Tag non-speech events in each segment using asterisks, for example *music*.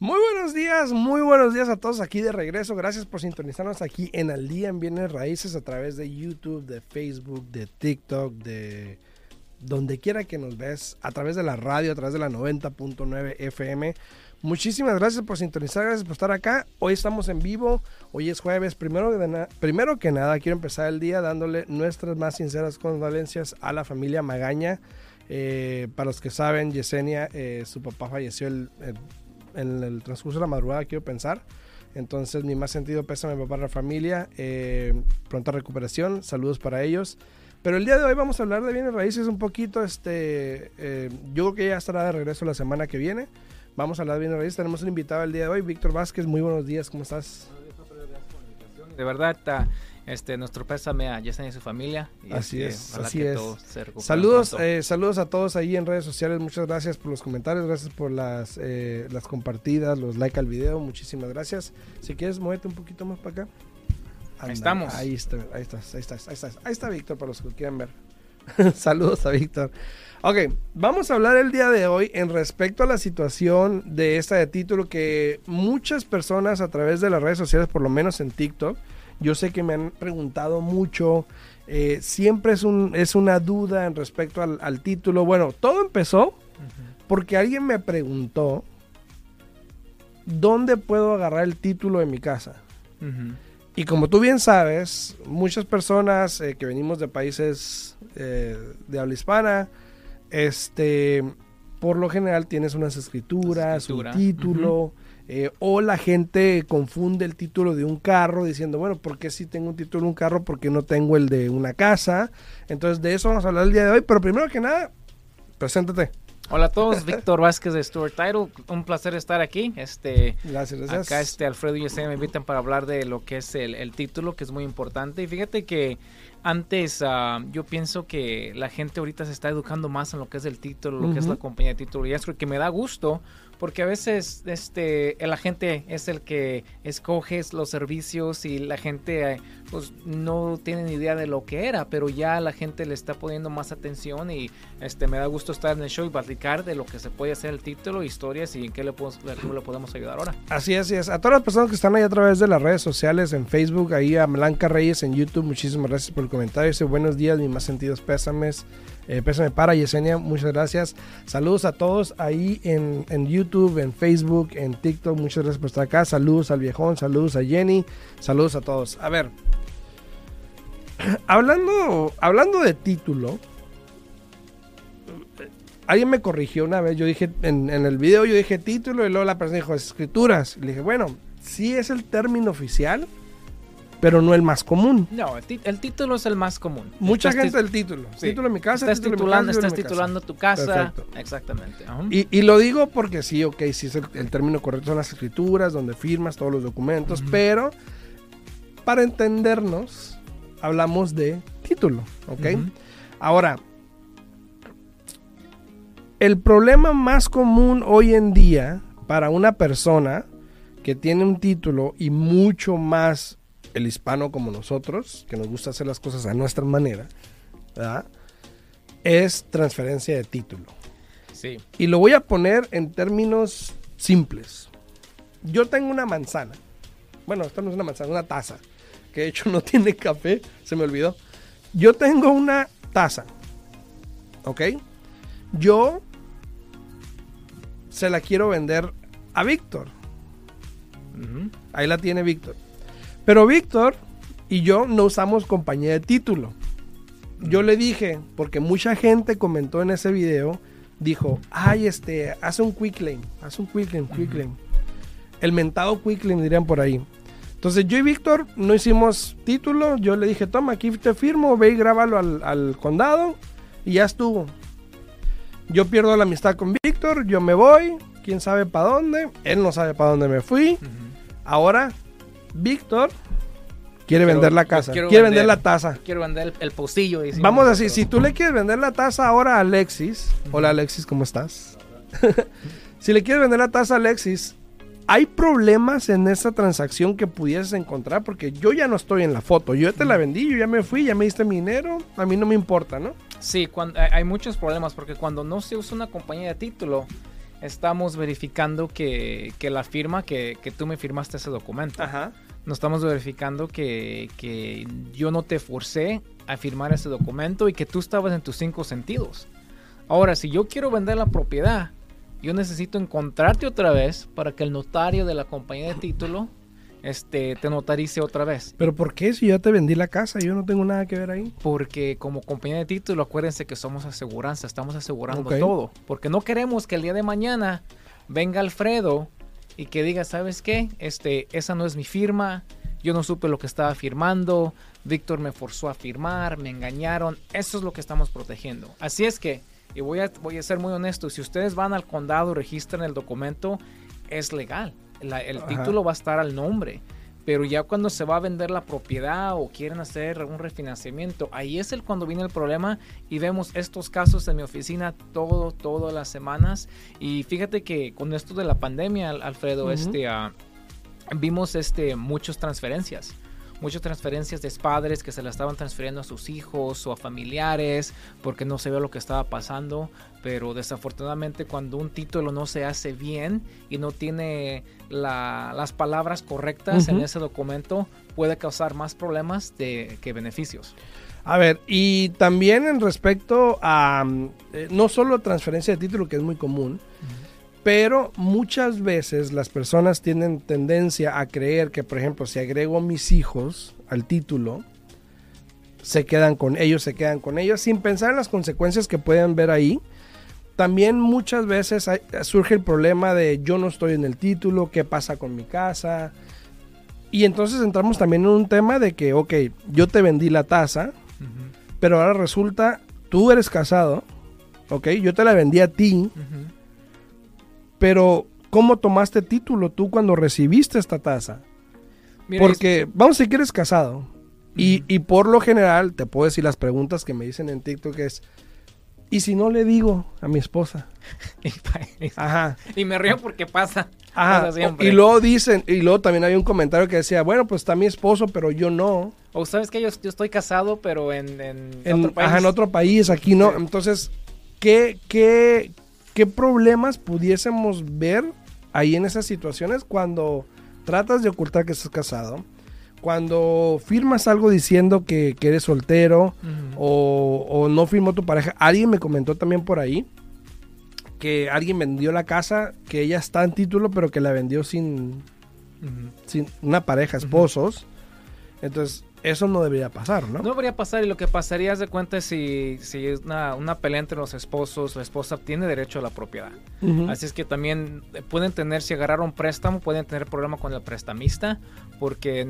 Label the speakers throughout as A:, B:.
A: Muy buenos días, muy buenos días a todos aquí de regreso. Gracias por sintonizarnos aquí en Al Día en Bienes Raíces a través de YouTube, de Facebook, de TikTok, de donde quiera que nos ves, a través de la radio, a través de la 90.9 FM. Muchísimas gracias por sintonizar, gracias por estar acá. Hoy estamos en vivo, hoy es jueves. Primero, primero que nada, quiero empezar el día dándole nuestras más sinceras condolencias a la familia Magaña. Eh, para los que saben, Yesenia, eh, su papá falleció en el transcurso de la madrugada, quiero pensar. Entonces, mi más sentido pésame para la familia. Eh, pronta recuperación, saludos para ellos. Pero el día de hoy vamos a hablar de bienes raíces un poquito. Este, eh, yo creo que ya estará de regreso la semana que viene. Vamos a hablar de bienes raíces. Tenemos un invitado el día de hoy, Víctor Vázquez. Muy buenos días, ¿cómo estás?
B: De verdad, está este, nuestro pésame a Yesenia y su familia.
A: así es, así es. Saludos, eh, saludos a todos ahí en redes sociales. Muchas gracias por los comentarios, gracias por las, eh, las compartidas, los like al video. Muchísimas gracias. Si quieres, muévete un poquito más para acá
B: ahí estamos.
A: Ahí está, ahí estás, ahí estás, ahí estás. Ahí está Víctor para los que quieran ver. *laughs* Saludos a Víctor. Ok, vamos a hablar el día de hoy en respecto a la situación de esta de título que muchas personas a través de las redes sociales, por lo menos en TikTok, yo sé que me han preguntado mucho. Eh, siempre es, un, es una duda en respecto al, título. Bueno, todo empezó porque alguien me preguntó dónde puedo agarrar el título de mi casa. Y como tú bien sabes, muchas personas eh, que venimos de países eh, de habla hispana, este, por lo general tienes unas escrituras, un título, eh, o la gente confunde el título de un carro diciendo, bueno, ¿por qué si tengo un título de un carro? ¿Por qué no tengo el de una casa? Entonces de eso vamos a hablar el día de hoy, pero primero que nada, preséntate.
B: Hola a todos, Víctor Vázquez de Stuart Title, un placer estar aquí. Este,
A: gracias, gracias.
B: Acá este Alfredo y yo me invitan para hablar de lo que es el, título, que es muy importante. Y fíjate que antes ah, yo pienso que la gente ahorita se está educando más en lo que es el título, lo que es la compañía de título. Y es que me da gusto porque a veces este la gente es el que escoge los servicios y la gente pues no tiene ni idea de lo que era, pero ya la gente le está poniendo más atención y este me da gusto estar en el show y platicar de lo que se puede hacer el título, historias y en qué le podemos, le podemos ayudar ahora.
A: Así es, así es. A todas las personas que están ahí a través de las redes sociales, en Facebook, ahí a Blanca Reyes en YouTube, muchísimas gracias por el comentario. Dice buenos días, ni más sentidos pésames. Eh, pésame para Yesenia, muchas gracias. Saludos a todos ahí en, en, YouTube, en Facebook, en TikTok. Muchas gracias por estar acá. Saludos al viejón, saludos a Jenny, saludos a todos. A ver, *clears throat* hablando, hablando de título, alguien me corrigió una vez. Yo dije en, en el video, yo dije título y luego la persona dijo escrituras. Le dije, bueno, sí es el término oficial pero no el más común.
B: No, el, título es el más común.
A: Mucha gente el título. Título de mi casa.
B: Estás titulando, estás titulando tu casa. Exactamente.
A: Y, lo digo porque sí, ok, sí es el, término correcto, son las escrituras, donde firmas todos los documentos, pero para entendernos, hablamos de título, ok. Ahora, el problema más común hoy en día para una persona que tiene un título y mucho más el hispano como nosotros, que nos gusta hacer las cosas a nuestra manera, es transferencia de título.
B: Sí.
A: Y lo voy a poner en términos simples. Yo tengo una manzana. Bueno, esto no es una manzana, una taza. Que de hecho no *laughs* tiene café, se me olvidó. Yo tengo una taza. ¿Ok? Yo se la quiero vender a Víctor. Ahí la tiene Víctor. Pero Víctor y yo no usamos compañía de título. Yo le dije, porque mucha gente comentó en ese video, dijo, ay, este, haz un quick claim, haz un quick claim, quick. El mentado quick claim dirían por ahí. Entonces yo y Víctor no hicimos título, yo le dije, toma, aquí te firmo, ve y grábalo al, condado y ya estuvo. Yo pierdo la amistad con Víctor, yo me voy, quién sabe para dónde, él no sabe para dónde me fui. Ahora Víctor quiere vender la casa, quiere vender, la taza.
B: Quiero vender el, postillo.
A: Vamos a decir, si tú le quieres vender la taza ahora a Alexis, hola Alexis, ¿cómo estás? *laughs* si le quieres vender la taza a Alexis, ¿hay problemas en esa transacción que pudieses encontrar? Porque yo ya no estoy en la foto, yo te la vendí, yo ya me fui, ya me diste mi dinero, a mí no me importa, ¿no?
B: Sí, cuando, hay muchos problemas porque cuando no se usa una compañía de título, estamos verificando que, que la firma, que, que, tú me firmaste ese documento.
A: Ajá.
B: No estamos verificando que, que yo no te forcé a firmar ese documento y que tú estabas en tus cinco sentidos. Ahora, si yo quiero vender la propiedad, yo necesito encontrarte otra vez para que el notario de la compañía de título este, te notarice otra vez.
A: ¿Pero por qué si yo te vendí la casa? Yo no tengo nada que ver ahí.
B: Porque como compañía de título, acuérdense que somos aseguranza, estamos asegurando todo. Porque no queremos que el día de mañana venga Alfredo y que diga, ¿sabes qué? Este, esa no es mi firma, yo no supe lo que estaba firmando, Víctor me forzó a firmar, me engañaron. Eso es lo que estamos protegiendo. Así es que, y voy a, voy a ser muy honesto, si ustedes van al condado, registran el documento, es legal el título va a estar al nombre. Pero ya cuando se va a vender la propiedad o quieren hacer un refinanciamiento, ahí es el cuando viene el problema y vemos estos casos en mi oficina todo, todas las semanas. Y fíjate que con esto de la pandemia, Alfredo, este, uh, vimos este, muchas transferencias muchas transferencias de padres que se la estaban transfiriendo a sus hijos o a familiares porque no se ve lo que estaba pasando. Pero desafortunadamente cuando un título no se hace bien y no tiene las palabras correctas en ese documento, puede causar más problemas de, que beneficios.
A: A ver, y también en respecto a eh, no solo transferencia de título, que es muy común, pero muchas veces las personas tienen tendencia a creer que, por ejemplo, si agrego mis hijos al título, se quedan con ellos, se quedan con ellos, sin pensar en las consecuencias que pueden ver ahí. También muchas veces surge el problema de yo no estoy en el título, qué pasa con mi casa. Y entonces entramos también en un tema de que, ok, yo te vendí la taza, pero ahora resulta, tú eres casado, ok, yo te la vendí a ti. Pero, ¿cómo tomaste título tú cuando recibiste esta tasa? Porque, vamos a decir que eres casado. y, y, por lo general, te puedo decir las preguntas que me dicen en TikTok es, ¿y si no le digo a mi esposa? *laughs* *laughs*
B: Ajá. Y me río porque pasa.
A: Ajá. Y luego dicen, y luego también hay un comentario que decía, bueno, pues está mi esposo, pero yo no.
B: O sabes que yo, estoy casado, pero en, en, otro país.
A: Ajá, en otro país, aquí no. Entonces, ¿qué, qué, ¿qué problemas pudiésemos ver ahí en esas situaciones cuando tratas de ocultar que estás casado? Cuando firmas algo diciendo que, eres soltero o, no firmó tu pareja. Alguien me comentó también por ahí que alguien vendió la casa, que ella está en título, pero que la vendió sin, sin una pareja, esposos. Entonces, eso no debería pasar, ¿no?
B: No debería pasar y lo que pasaría es de cuenta si, si es una, una, pelea entre los esposos, la esposa tiene derecho a la propiedad. Así es que también pueden tener, si agarraron préstamo, pueden tener problema con el prestamista, porque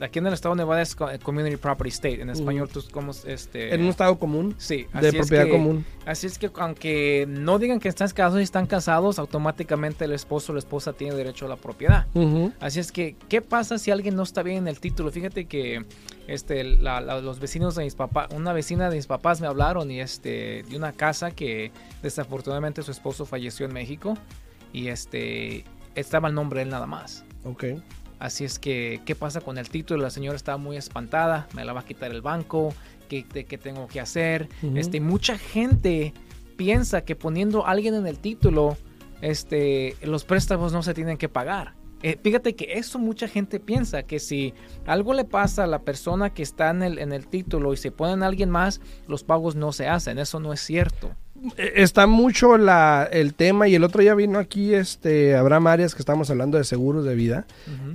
B: aquí en el estado de Nevada es Community Property State, en español tú como este...
A: En un estado común.
B: Sí.
A: de propiedad común.
B: Así es que aunque no digan que están casados y están casados, automáticamente el esposo o la esposa tiene derecho a la propiedad. Así es que, ¿qué pasa si alguien no está bien en el título? Fíjate que este, los vecinos de mis papás, una vecina de mis papás me hablaron y este, de una casa que desafortunadamente su esposo falleció en México y este, estaba el nombre de él nada más.
A: Ok.
B: Así es que, ¿qué pasa con el título? La señora estaba muy espantada, me la va a quitar el banco, ¿qué, qué tengo que hacer? este, mucha gente piensa que poniendo a alguien en el título, este, los préstamos no se tienen que pagar. Eh, fíjate que eso mucha gente piensa, que si algo le pasa a la persona que está en el, en el título y se ponen a alguien más, los pagos no se hacen. Eso no es cierto.
A: Eh, está mucho la, el tema y el otro día vino aquí este Abraham Arias que estamos hablando de seguros de vida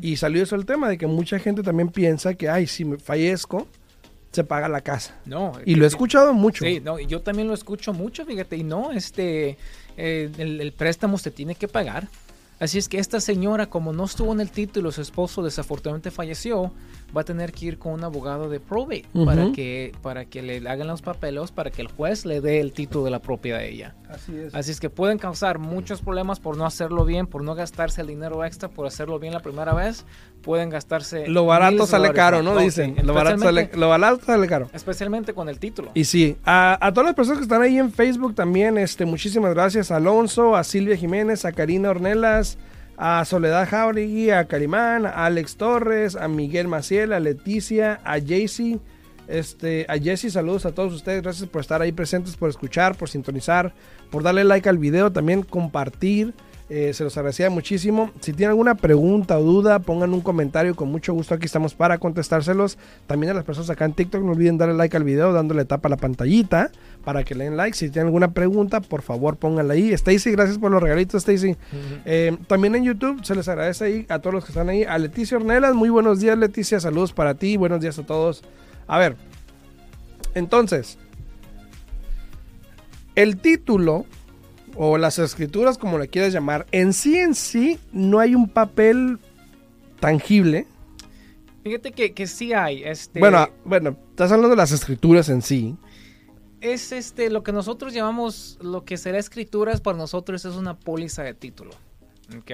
A: y salió eso el tema de que mucha gente también piensa que, ay, si me fallezco, se paga la casa.
B: No.
A: Y lo he escuchado mucho.
B: Sí, no, yo también lo escucho mucho, fíjate, y no, este, eh, el, el, préstamo se tiene que pagar. Así es que esta señora, como no estuvo en el título, su esposo desafortunadamente falleció, va a tener que ir con un abogado de probate para, que, para que le hagan los papeles, para que el juez le dé el título de la propiedad a ella.
A: Así es.
B: Así es que pueden causar muchos problemas por no hacerlo bien, por no gastarse el dinero extra, por hacerlo bien la primera vez. Pueden gastarse.
A: Lo barato sale caro, ¿no? Dicen. Lo, barato sale, lo barato sale caro.
B: Especialmente con el título.
A: Y sí, a, a, todas las personas que están ahí en Facebook también, este, muchísimas gracias a Alonso, a Silvia Jiménez, a Karina Ornelas a Soledad Jauregui, a Carimán, a Alex Torres, a Miguel Maciel, a Leticia, a Jaycee, Este, a Jesse, saludos a todos ustedes. Gracias por estar ahí presentes, por escuchar, por sintonizar, por darle like al video, también compartir. Eh, se los agradecía muchísimo. Si tienen alguna pregunta o duda, pongan un comentario. Con mucho gusto aquí estamos para contestárselos. También a las personas acá en TikTok, no olviden darle like al video, dándole tapa a la pantallita para que le den like. Si tienen alguna pregunta, por favor pónganla ahí. Stacy, gracias por los regalitos, Stacy. Eh, también en YouTube se les agradece ahí a todos los que están ahí. A Leticia Ornelas, muy buenos días, Leticia. Saludos para ti. Buenos días a todos. A ver, entonces, el título o las escrituras, como le quieras llamar, en sí en sí no hay un papel tangible.
B: Fíjate que, que sí hay. Este,
A: Bueno, bueno, estás hablando de las escrituras en sí.
B: es este lo que nosotros llamamos, lo que será escrituras para nosotros es una póliza de título. ¿ok?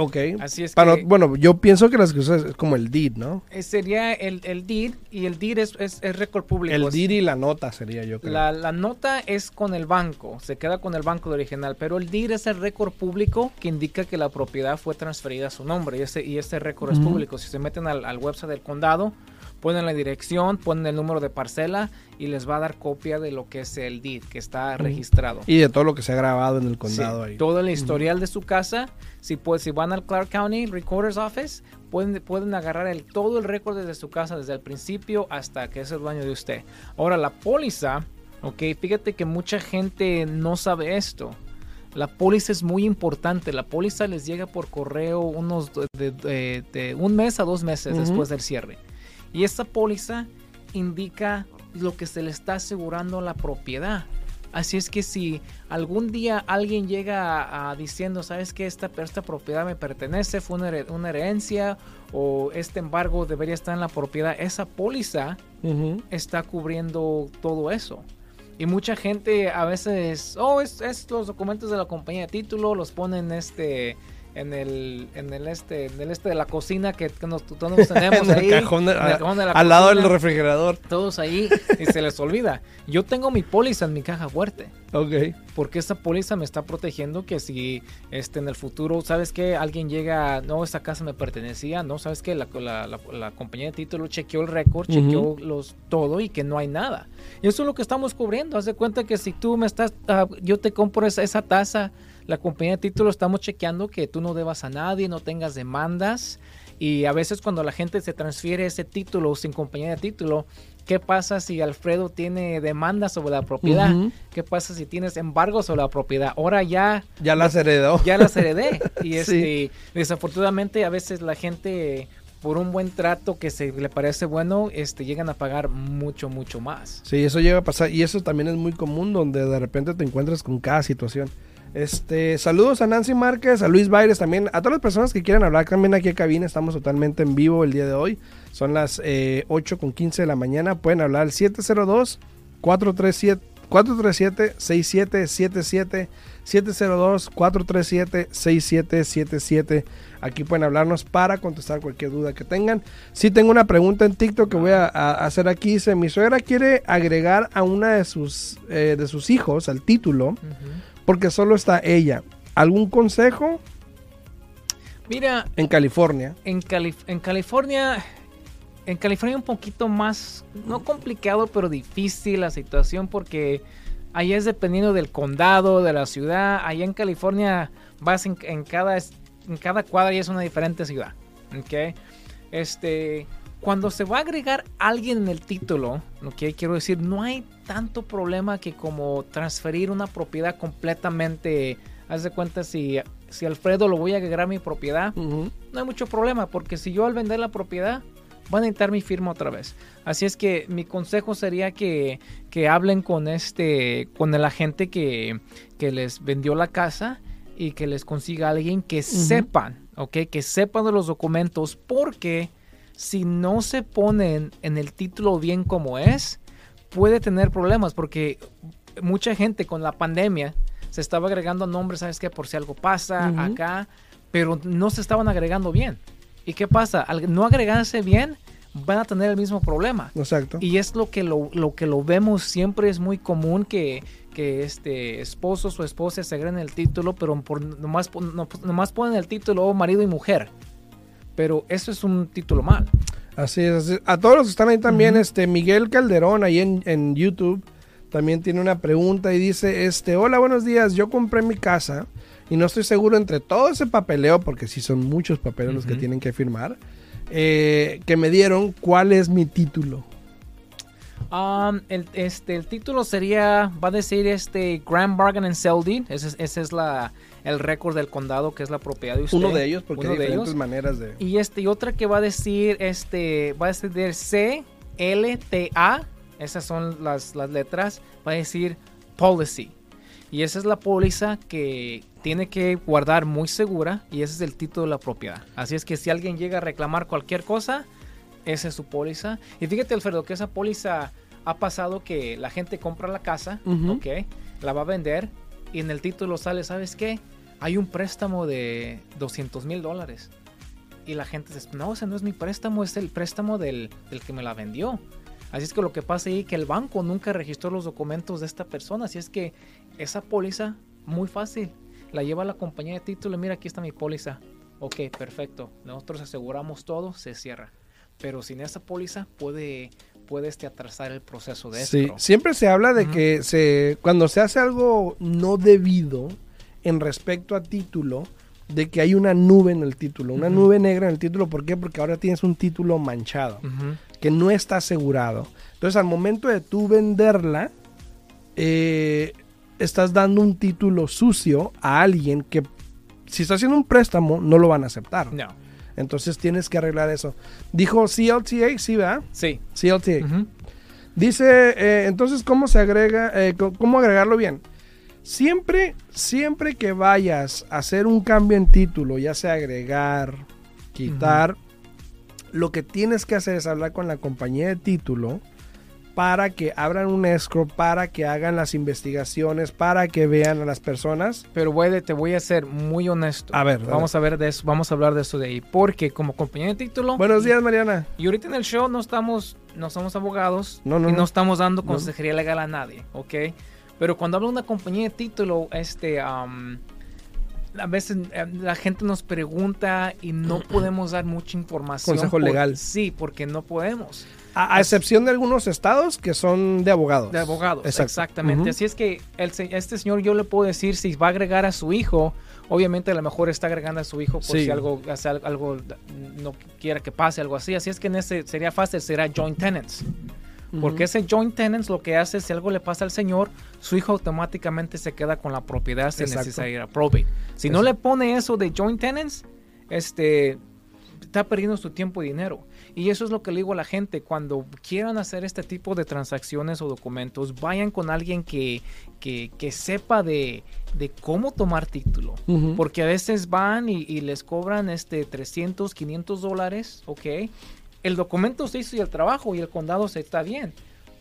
A: Ok.
B: Así es
A: Para-
B: que
A: bueno, yo pienso que las escrituras es como el deed, ¿no?
B: eh, sería el, el deed y el deed es, es, es récord público.
A: El deed y la nota sería yo creo.
B: La, la nota es con el banco, se queda con el banco de original, pero el deed es el récord público que indica que la propiedad fue transferida a su nombre y ese, y este récord es público. Si se meten al, al website del condado, ponen la dirección, ponen el número de parcela y les va a dar copia de lo que es el deed que está registrado.
A: Y de todo lo que se ha grabado en el condado
B: Sí,
A: ahí.
B: Todo el historial de su casa. Si, pues, si van al Clark County Recorder's Office, pueden, pueden agarrar el, todo el récord desde su casa, desde el principio hasta que es el dueño de usted. Ahora, la póliza, ok, fíjate que mucha gente no sabe esto. La póliza es muy importante. La póliza les llega por correo unos de, de- de un mes a dos meses
A: Ujú.
B: después del cierre. Y esta póliza indica lo que se le está asegurando a la propiedad. Así es que si algún día alguien llega a, a diciendo, sabes que esta, esta propiedad me pertenece, fue una, here- una herencia o este embargo debería estar en la propiedad, esa póliza está cubriendo todo eso. Y mucha gente a veces, oh, es, es los documentos de la compañía de título, los ponen este en el, en el este, en el este de la cocina que, que nos, todos tenemos *laughs* ahí.
A: cajón de-
B: en el cajón de la
A: al lado del refrigerador.
B: Todos ahí y se les olvida. Yo tengo mi póliza en mi caja fuerte
A: Ok.
B: porque esta póliza me está protegiendo que si este en el futuro, ¿sabes que Alguien llega, no, esta casa me pertenecía, no, ¿sabes que La, la, la- la compañía de título chequeó el récord, chequeó los, todo y que no hay nada. Y eso es lo que estamos cubriendo. Haz de cuenta que si tú me estás, ah, yo te compro esa, esa taza, la compañía de título estamos chequeando que tú no debas a nadie, no tengas demandas. Y a veces cuando la gente se transfiere ese título sin compañía de título, ¿qué pasa si Alfredo tiene demandas sobre la propiedad? ¿Qué pasa si tienes embargo sobre la propiedad? Ahora ya,
A: Ya las heredó.
B: ya las heredé. *laughs* Y
A: Sí.
B: este, desafortunadamente a veces la gente, por un buen trato que se le parece bueno, este, llegan a pagar mucho, mucho más.
A: Sí, eso llega a pasar. Y eso también es muy común, donde de repente te encuentras con cada situación. Este, saludos a Nancy Márquez, a Luis Baires también, a todas las personas que quieran hablar también aquí en cabina, estamos totalmente en vivo el día de hoy. Son las eh, 8 con 15 de la mañana, pueden hablar al 702 437 437 6777 702 437 6777 Aquí pueden hablarnos para contestar cualquier duda que tengan. Si tengo una pregunta en TikTok que voy a, a hacer aquí. Dice, mi suegra quiere agregar a una de sus, eh, de sus hijos al título porque solo está ella. ¿Algún consejo
B: Mira,
A: en California?
B: en, en California, en California un poquito más, no complicado, pero difícil la situación porque allá es dependiendo del condado, de la ciudad. Allá en California vas en, en cada, en cada cuadra y es una diferente ciudad. ¿ok? Este, cuando se va a agregar alguien en el título, ¿ok? quiero decir, no hay tanto problema que como transferir una propiedad completamente. Haz de cuenta si, si Alfredo lo voy a agregar a mi propiedad, no hay mucho problema, porque si yo al vender la propiedad, van a necesitar mi firma otra vez. Así es que mi consejo sería que, que hablen con este, con el agente que, que les vendió la casa y que les consiga alguien que sepan, ¿ok? Que sepan de los documentos, porque si no se ponen en el título bien como es, puede tener problemas, porque mucha gente con la pandemia se estaba agregando nombres, ¿sabes qué? Por si algo pasa acá, pero no se estaban agregando bien. ¿Y qué pasa? Al no agregarse bien, van a tener el mismo problema.
A: Exacto.
B: Y es lo que lo, lo que lo vemos siempre, es muy común que, que este esposos o esposas se agreguen el título, pero por, nomás, no- nomás ponen el título marido y mujer. Pero eso es un título mal.
A: Así es, así es. A todos los que están ahí también, este Miguel Calderón, ahí en, en YouTube, también tiene una pregunta y dice, este, hola, buenos días, yo compré mi casa y no estoy seguro entre todo ese papeleo, porque sí son muchos papeles los que tienen que firmar, eh, que me dieron cuál es mi título.
B: Um, el, este, el título sería, va a decir este Grand Bargain and Sell Deed. Ese, es- ese es la, el récord del condado, que es la propiedad de usted.
A: Uno de ellos, porque
B: Uno
A: hay
B: de
A: diferentes
B: ellos.
A: maneras de...
B: Y este, y otra que va a decir, este, va a decir C, L, T, A. Esas son las, las letras. Va a decir policy. Y esa es la póliza que tiene que guardar muy segura y ese es el título de la propiedad. Así es que si alguien llega a reclamar cualquier cosa, esa es su póliza. Y fíjate, Alfredo, que esa póliza ha pasado que la gente compra la casa, la va a vender y en el título sale, ¿sabes qué? Hay un préstamo de 200 mil dólares. Y la gente dice, no, ese no es mi préstamo, es el préstamo del, del que me la vendió. Así es que lo que pasa ahí que el banco nunca registró los documentos de esta persona. Así es que esa póliza, muy fácil, la lleva a la compañía de título. Mira, aquí está mi póliza. Ok, perfecto. Nosotros aseguramos todo, se cierra. Pero sin esa póliza puede, puede este, atrasar el proceso de
A: Sí, siempre se habla de que se, cuando se hace algo no debido en respecto a título, de que hay una nube en el título, una nube negra en el título. ¿Por qué? Porque ahora tienes un título manchado, que no está asegurado. Entonces, al momento de tú venderla, eh, estás dando un título sucio a alguien que, si está haciendo un préstamo, no lo van a aceptar.
B: No.
A: Entonces, tienes que arreglar eso. Dijo CLTA, sí, ¿verdad?
B: Sí.
A: CLTA.
B: Ujú.
A: Dice, eh, entonces, ¿cómo se agrega? eh, ¿Cómo agregarlo bien? Siempre, siempre que vayas a hacer un cambio en título, ya sea agregar, quitar, lo que tienes que hacer es hablar con la compañía de título para que abran un escrow, para que hagan las investigaciones, para que vean a las personas.
B: Pero de- te voy a ser muy honesto.
A: A ver,
B: Vamos a ver de eso, vamos a hablar de eso de ahí. Porque como compañía de título.
A: Buenos días, Mariana.
B: Y ahorita en el show no estamos, no somos abogados
A: No, no,
B: y
A: no.
B: no estamos dando consejería legal a nadie, ¿ok? Pero cuando habla una compañía de título, este, am, a veces eh, la gente nos pregunta y no *clears throat* podemos dar mucha información.
A: Consejo
B: por-
A: legal.
B: Sí, porque no podemos.
A: A, a excepción de algunos estados que son de abogados.
B: De abogados,
A: Exacto.
B: exactamente. Así es que el este señor yo le puedo decir si va a agregar a su hijo, obviamente a lo mejor está agregando a su hijo por
A: Sí.
B: si algo, hace al- algo no quiera que pase, algo así. Así es que en ese sería fácil, será joint tenants. Porque ese joint tenants lo que hace, si algo le pasa al señor, su hijo automáticamente se queda con la propiedad sin necesidad ir a probate. Si no le pone eso de joint tenants, este, está perdiendo su tiempo y dinero. Y eso es lo que le digo a la gente, cuando quieran hacer este tipo de transacciones o documentos, vayan con alguien que, que, que sepa de, de cómo tomar título. Porque a veces van y, y les cobran este 300, 500 dólares, ¿ok? El documento se hizo y el trabajo y el condado se está bien.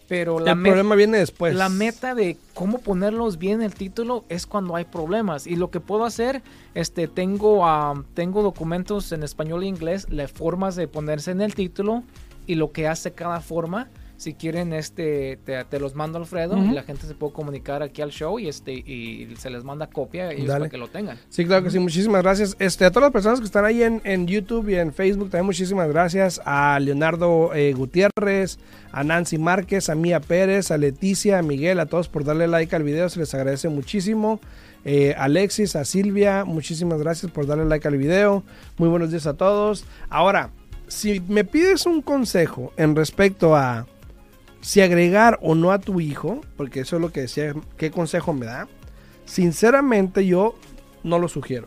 B: Pero la,
A: El problema viene después.
B: la meta de cómo ponerlos bien en el título es cuando hay problemas. Y lo que puedo hacer, este, tengo, am, tengo documentos en español e inglés, las formas de ponerse en el título y lo que hace cada forma. Si quieren, este, te, te los mando Alfredo y la gente se puede comunicar aquí al show y este y se les manda copia ellos para que lo tengan.
A: Sí, claro que sí, muchísimas gracias. Este, a todas las personas que están ahí en, en YouTube y en Facebook, también muchísimas gracias. A Leonardo eh, Gutiérrez, a Nancy Márquez, a Mía Pérez, a Leticia, a Miguel, a todos por darle like al video, se les agradece muchísimo. Eh, Alexis, a Silvia, muchísimas gracias por darle like al video. Muy buenos días a todos. Ahora, si me pides un consejo en respecto a si agregar o no a tu hijo, porque eso es lo que decía, qué consejo me da. Sinceramente yo no lo sugiero.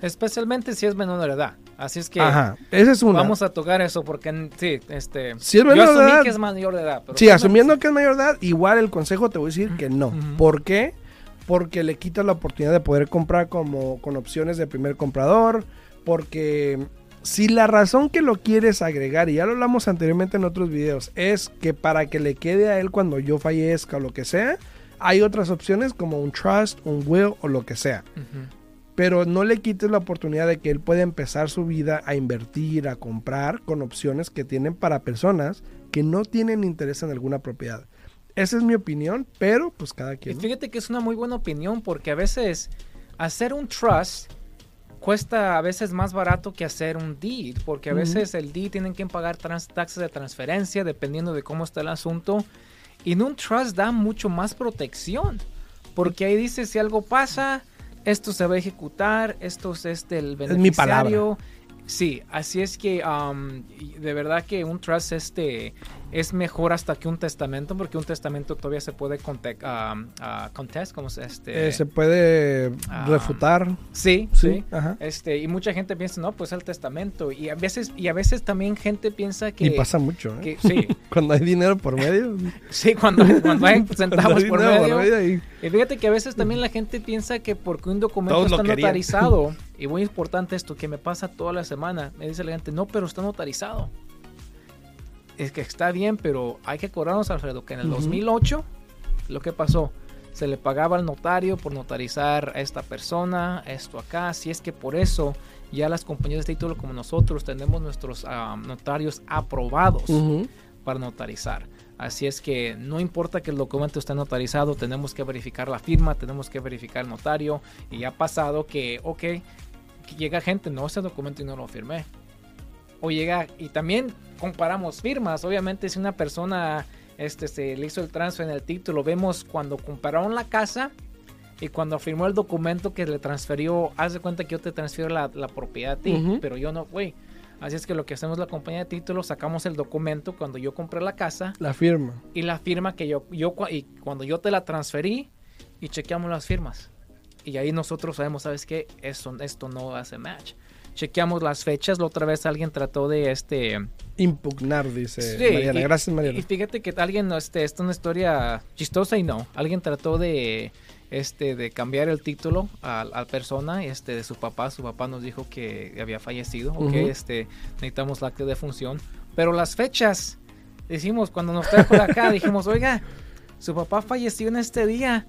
B: Especialmente si es menor de edad. Así es que
A: Ajá, esa es una.
B: vamos a tocar eso porque sí, este
A: Si es
B: yo
A: menor de edad-
B: que es mayor de edad. Pero
A: Sí, asumiendo que es mayor de edad, igual el consejo te voy a decir que no. ¿Por qué? Porque le quitas la oportunidad de poder comprar como con opciones de primer comprador, porque si la razón que lo quieres agregar, y ya lo hablamos anteriormente en otros videos, es que para que le quede a él cuando yo fallezca o lo que sea, hay otras opciones como un trust, un will o lo que sea. Pero no le quites la oportunidad de que él pueda empezar su vida a invertir, a comprar con opciones que tienen para personas que no tienen interés en alguna propiedad. Esa es mi opinión, pero pues cada
B: Y
A: quien.
B: fíjate que es una muy buena opinión porque a veces hacer un trust cuesta a veces más barato que hacer un deed, porque a veces el deed tienen que pagar trans, taxas de transferencia dependiendo de cómo está el asunto. Y en un trust da mucho más protección, porque ahí dice si algo pasa, esto se va a ejecutar, esto es este el beneficiario.
A: mi palabra.
B: Sí, así es que um, de verdad que un trust este es mejor hasta que un testamento, porque un testamento todavía se puede conte um, uh, contest, como se, este,
A: Eh, se puede refutar.
B: Sí,
A: Sí,
B: sí.
A: ajá.
B: Este, y mucha gente piensa, no, pues el testamento. Y a veces, y a veces también gente piensa que.
A: y pasa mucho, ¿eh?
B: que- sí, *laughs*
A: Cuando hay dinero por medio.
B: sí, cuando, cuando hay centavos *laughs*
A: cuando hay
B: por
A: dinero
B: medio.
A: ahí-
B: Y fíjate que a veces también la gente piensa que porque un documento
A: Todos
B: está notarizado, *laughs* y muy importante esto que me pasa toda la semana, me dice la gente, no, pero está notarizado. Es que está bien, pero hay que acordarnos, Alfredo, que en el
A: Ujú.
B: 2008, lo que pasó, se le pagaba al notario por notarizar a esta persona, esto acá, si es que por eso ya las compañías de título como nosotros tenemos nuestros ah, notarios aprobados para notarizar. Así es que no importa que el documento esté notarizado, tenemos que verificar la firma, tenemos que verificar el notario. Y ha pasado que, ok, que llega gente, no, ese documento y no lo firmé. O llega, y también comparamos firmas. Obviamente, si una persona este, se le hizo el transfer en el título, vemos cuando compararon la casa y cuando firmó el documento que le transfirió, haz de cuenta que yo te transfiero la, la propiedad a ti,
A: Ujú.
B: pero yo no, güey. Así es que lo que hacemos la compañía de títulos, sacamos el documento cuando yo compré la casa
A: La firma.
B: y la firma que yo, yo y cuando yo te la transferí y chequeamos las firmas. Y ahí nosotros sabemos, ¿sabes qué? Eso, esto no hace match. Chequeamos las fechas, la otra vez alguien trató de este...
A: Impugnar, dice
B: Sí,
A: Mariana.
B: y-
A: Gracias, Mariana.
B: Y fíjate que alguien, este, esta es una historia chistosa y no. Alguien trató de, este, de cambiar el título a la persona, este, de su papá. Su papá nos dijo que había fallecido, ok,
A: Ujú.
B: este, necesitamos la acta de función. Pero las fechas, decimos, cuando nos trajo de acá, *laughs* dijimos, oiga, su papá falleció en este día,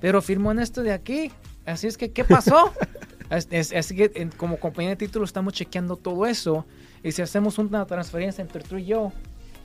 B: pero firmó en esto de aquí. Así es que, ¿qué pasó? *laughs* Así que en- como compañía de títulos estamos chequeando todo eso. Y si hacemos una transferencia entre tú y yo,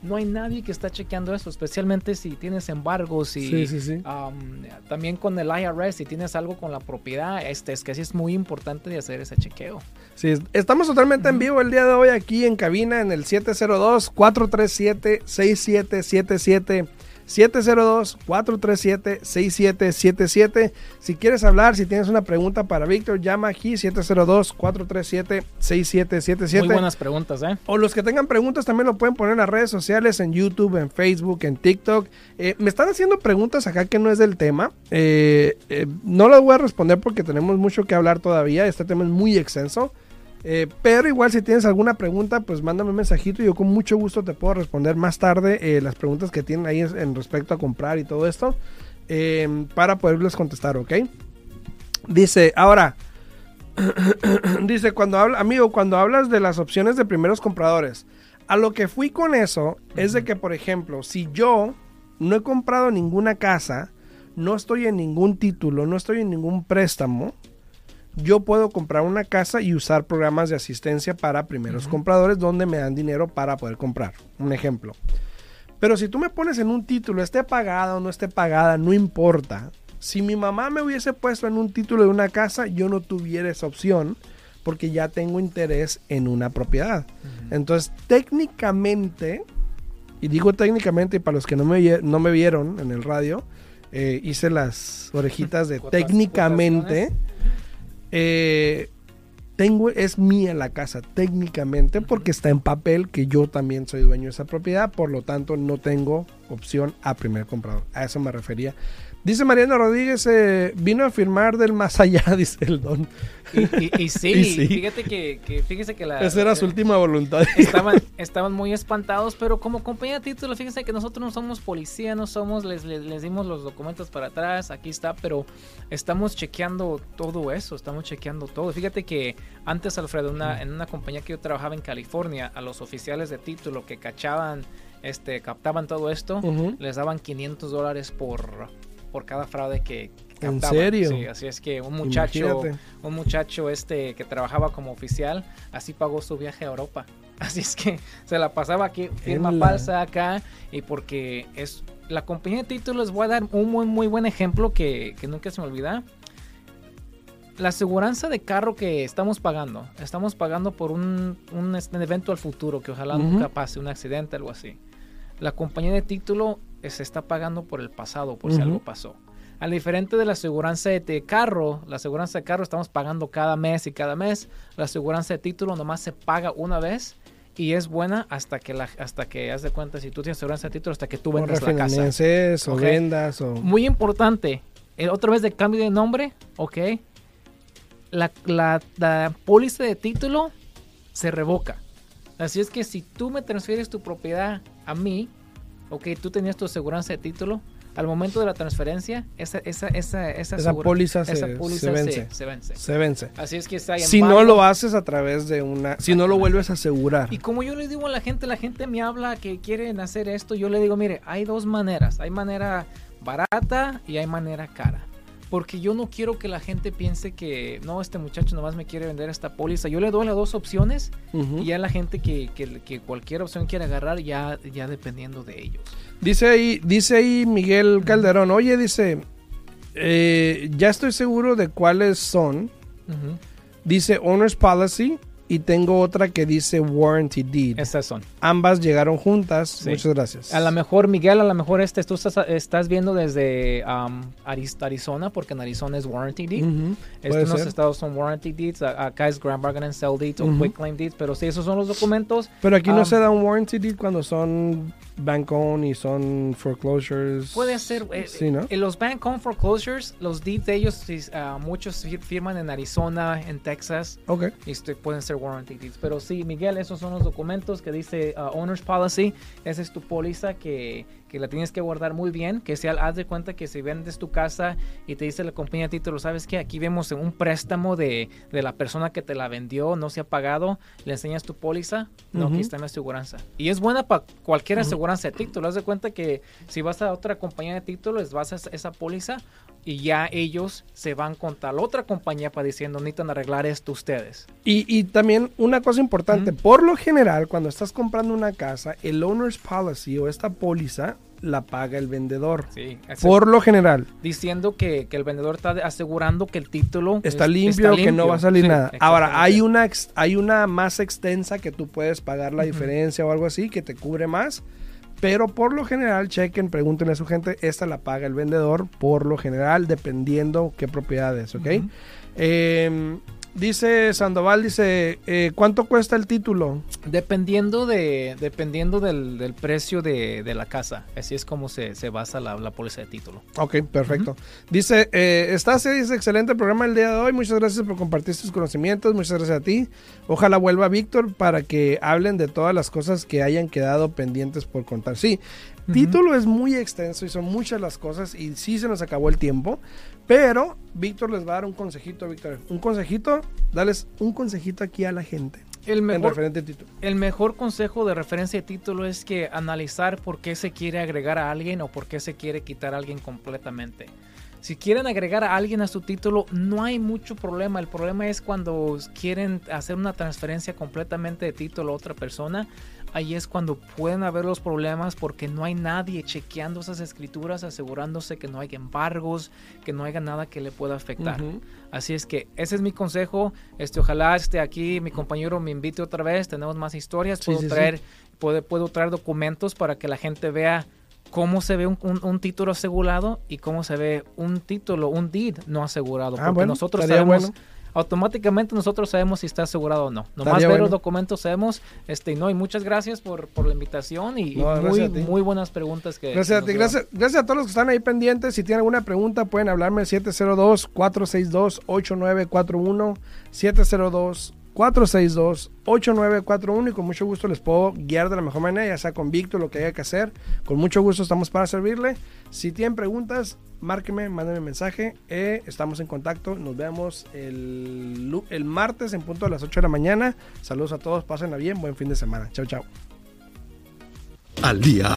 B: no hay nadie que está chequeando eso, especialmente si tienes embargos y
A: Sí, sí, sí.
B: um, también con el IRS, si tienes algo con la propiedad, este, es que sí es muy importante de hacer ese chequeo.
A: Sí, es- estamos totalmente en vivo el día de hoy aquí en cabina en el 702-437-6777. 702-437-6777. Si quieres hablar, si tienes una pregunta para Víctor, llama aquí 702-437-6777.
B: Muy buenas preguntas, ¿eh?
A: O los que tengan preguntas también lo pueden poner en las redes sociales, en YouTube, en Facebook, en TikTok. Eh, me están haciendo preguntas acá que no es del tema. Eh, eh, no las voy a responder porque tenemos mucho que hablar todavía. Este tema es muy extenso. Eh, pero igual si tienes alguna pregunta, pues mándame un mensajito y yo con mucho gusto te puedo responder más tarde eh, las preguntas que tienen ahí en respecto a comprar y todo esto. eh, para poderles contestar, ¿ok? Dice, ahora, *clears throat* dice, cuando habla, amigo, cuando hablas de las opciones de primeros compradores, a lo que fui con eso es de que, por ejemplo, si yo no he comprado ninguna casa, no estoy en ningún título, no estoy en ningún préstamo, yo puedo comprar una casa y usar programas de asistencia para primeros compradores donde me dan dinero para poder comprar. Un ejemplo. Pero si tú me pones en un título, esté pagada o no esté pagada, no importa. Si mi mamá me hubiese puesto en un título de una casa, yo no tuviera esa opción porque ya tengo interés en una propiedad. Entonces, técnicamente, y digo técnicamente, y para los que no me, no me vieron en el radio, eh, hice las orejitas de *laughs* técnicamente. Eh, tengo, es mía la casa técnicamente porque está en papel que yo también soy dueño de esa propiedad, por lo tanto no tengo opción a primer comprador. A eso me refería. Dice Mariana Rodríguez, eh, vino a firmar del más allá, *laughs* dice el don.
B: Y, y- y *laughs* sí,
A: Y sí.
B: fíjate que, que- fíjese que la...
A: Esa era su última voluntad. *laughs*
B: estaban, estaban muy espantados, pero como compañía de título, fíjense que nosotros no somos policía, no somos, les, les, les dimos los documentos para atrás, aquí está, pero estamos chequeando todo eso, estamos chequeando todo. Fíjate que antes, Alfredo, una, en una compañía que yo trabajaba en California, a los oficiales de título que cachaban, este, captaban todo esto, les daban 500 dólares por, por cada fraude que
A: ¿En serio?
B: Sí, así es que un muchacho
A: Imagínate.
B: un muchacho este que trabajaba como oficial, así pagó su viaje a Europa. *laughs* Así es que se la pasaba aquí, firma falsa acá, y porque es la compañía de títulos, voy a dar un muy, muy buen ejemplo que, que nunca se me olvida. la aseguranza de carro que estamos pagando, estamos pagando por un, un, este, evento al futuro que ojalá nunca pase, un accidente, algo así. La compañía de título se está pagando por el pasado, por si algo pasó. Al diferente de la aseguranza de carro, la aseguranza de carro estamos pagando cada mes y cada mes. La aseguranza de título nomás se paga una vez y es buena hasta que la, hasta que haz de cuenta si tú tienes aseguranza de título hasta que tú vendas la casa.
A: o vendas o
B: muy importante. Eh, otra vez de cambio de nombre, ok. La, la, la póliza de título se revoca. Así es que si tú me transfieres tu propiedad a mí, ok, tú tenías tu aseguranza de título, al momento de la transferencia, esa, esa, esa, esa,
A: esa póliza, se,
B: vence.
A: Se, vence.
B: Así es que está
A: Si no lo haces a través de una... Si no lo vuelves a asegurar.
B: Y como yo le digo a la gente, la gente me habla que quieren hacer esto, yo le digo, mire, hay dos maneras. Hay manera barata y hay manera cara porque yo no quiero que la gente piense que no, este muchacho nomás me quiere vender esta póliza. Yo le doy las dos opciones y ya la gente que, que, cualquier opción quiere agarrar, ya, ya dependiendo de ellos.
A: Dice ahí, dice ahí Miguel Calderón, oye, dice, eh, ya estoy seguro de cuáles son. Dice Owner's Policy y tengo otra que dice Warranty Deed.
B: Estas son.
A: Ambas llegaron juntas. Muchas gracias.
B: A lo mejor, Miguel, a lo mejor este tú estás, viendo desde um, Arizona, porque en Arizona es Warranty Deed. Estos los estados son Warranty Deeds. Acá es Grand Bargain and Sell Deeds o Quick Claim Deeds. Pero sí, esos son los documentos.
A: Pero aquí no um, se da un Warranty Deed cuando son bank owned y son foreclosures.
B: Puede ser. Eh, sí, ¿no? En eh, los bank owned foreclosures, los deeds de ellos, uh, muchos firman en Arizona, en Texas.
A: Ok.
B: Y este, pueden ser warranty deeds. Pero sí, Miguel, esos son los documentos que dice uh, Owner's Policy. Esa es tu póliza que que la tienes que guardar muy bien, que sea, haz de cuenta que si vendes tu casa y te dice la compañía de título, sabes que aquí vemos un préstamo de, de, la persona que te la vendió, no se ha pagado, le enseñas tu póliza, no, aquí está mi aseguranza. Y es buena para cualquier aseguranza de título, haz de cuenta que si vas a otra compañía de título, les vas a esa póliza y ya ellos se van contra la otra compañía para diciendo, necesitan arreglar esto ustedes.
A: Y, y también una cosa importante, por lo general, cuando estás comprando una casa, el owner's policy o esta póliza la paga el vendedor.
B: Sí,
A: por lo general.
B: Diciendo que, el vendedor está asegurando que el título
A: está, limpio, que no va a salir nada. Ahora, hay una, hay una más extensa que tú puedes pagar la diferencia o algo así, que te cubre más. Pero por lo general, chequen, pregúntenle a su gente, esta la paga el vendedor, por lo general, dependiendo qué propiedades, ¿ok? Dice Sandoval, dice, eh, ¿cuánto cuesta el título?
B: Dependiendo de dependiendo del, precio de, la casa. Así es como se, basa la, la, póliza de título.
A: Ok, perfecto. Dice, eh, estás, es excelente programa el día de hoy. Muchas gracias por compartir tus conocimientos. Muchas gracias a ti. Ojalá vuelva Víctor para que hablen de todas las cosas que hayan quedado pendientes por contar. Sí, título es muy extenso y son muchas las cosas y sí se nos acabó el tiempo. Pero Víctor les va a dar un consejito, Víctor. Un consejito, dales un consejito aquí a la gente.
B: El mejor,
A: referente título.
B: el mejor consejo de referencia de título es que analizar por qué se quiere agregar a alguien o por qué se quiere quitar a alguien completamente. Si quieren agregar a alguien a su título, no hay mucho problema. El problema es cuando quieren hacer una transferencia completamente de título a otra persona ahí es cuando pueden haber los problemas porque no hay nadie chequeando esas escrituras, asegurándose que no hay embargos, que no haya nada que le pueda afectar. Así es que ese es mi consejo. Este, ojalá esté aquí mi compañero me invite otra vez. Tenemos más historias. Puedo traer, Puedo, traer documentos para que la gente vea cómo se ve un, título asegurado y cómo se ve un título, un deed no asegurado. Ah, porque nosotros sabemos automáticamente nosotros sabemos si está asegurado o no. Nomás ver los documentos sabemos. Este, no, y muchas gracias por, la invitación y, muy, muy buenas preguntas que.
A: Gracias a ti, gracias, gracias a todos los que están ahí pendientes. Si tienen alguna pregunta, pueden hablarme al 702-462-8941. 702 462-8941 y con mucho gusto les puedo guiar de la mejor manera, ya sea con Víctor, lo que haya que hacer. Con mucho gusto estamos para servirle. Si tienen preguntas, márquenme, mándenme mensaje. Eh, estamos en contacto. Nos vemos el, el martes en punto a las 8 de la mañana. Saludos a todos, pásenla bien, buen fin de semana. Chao, chao.
C: Al día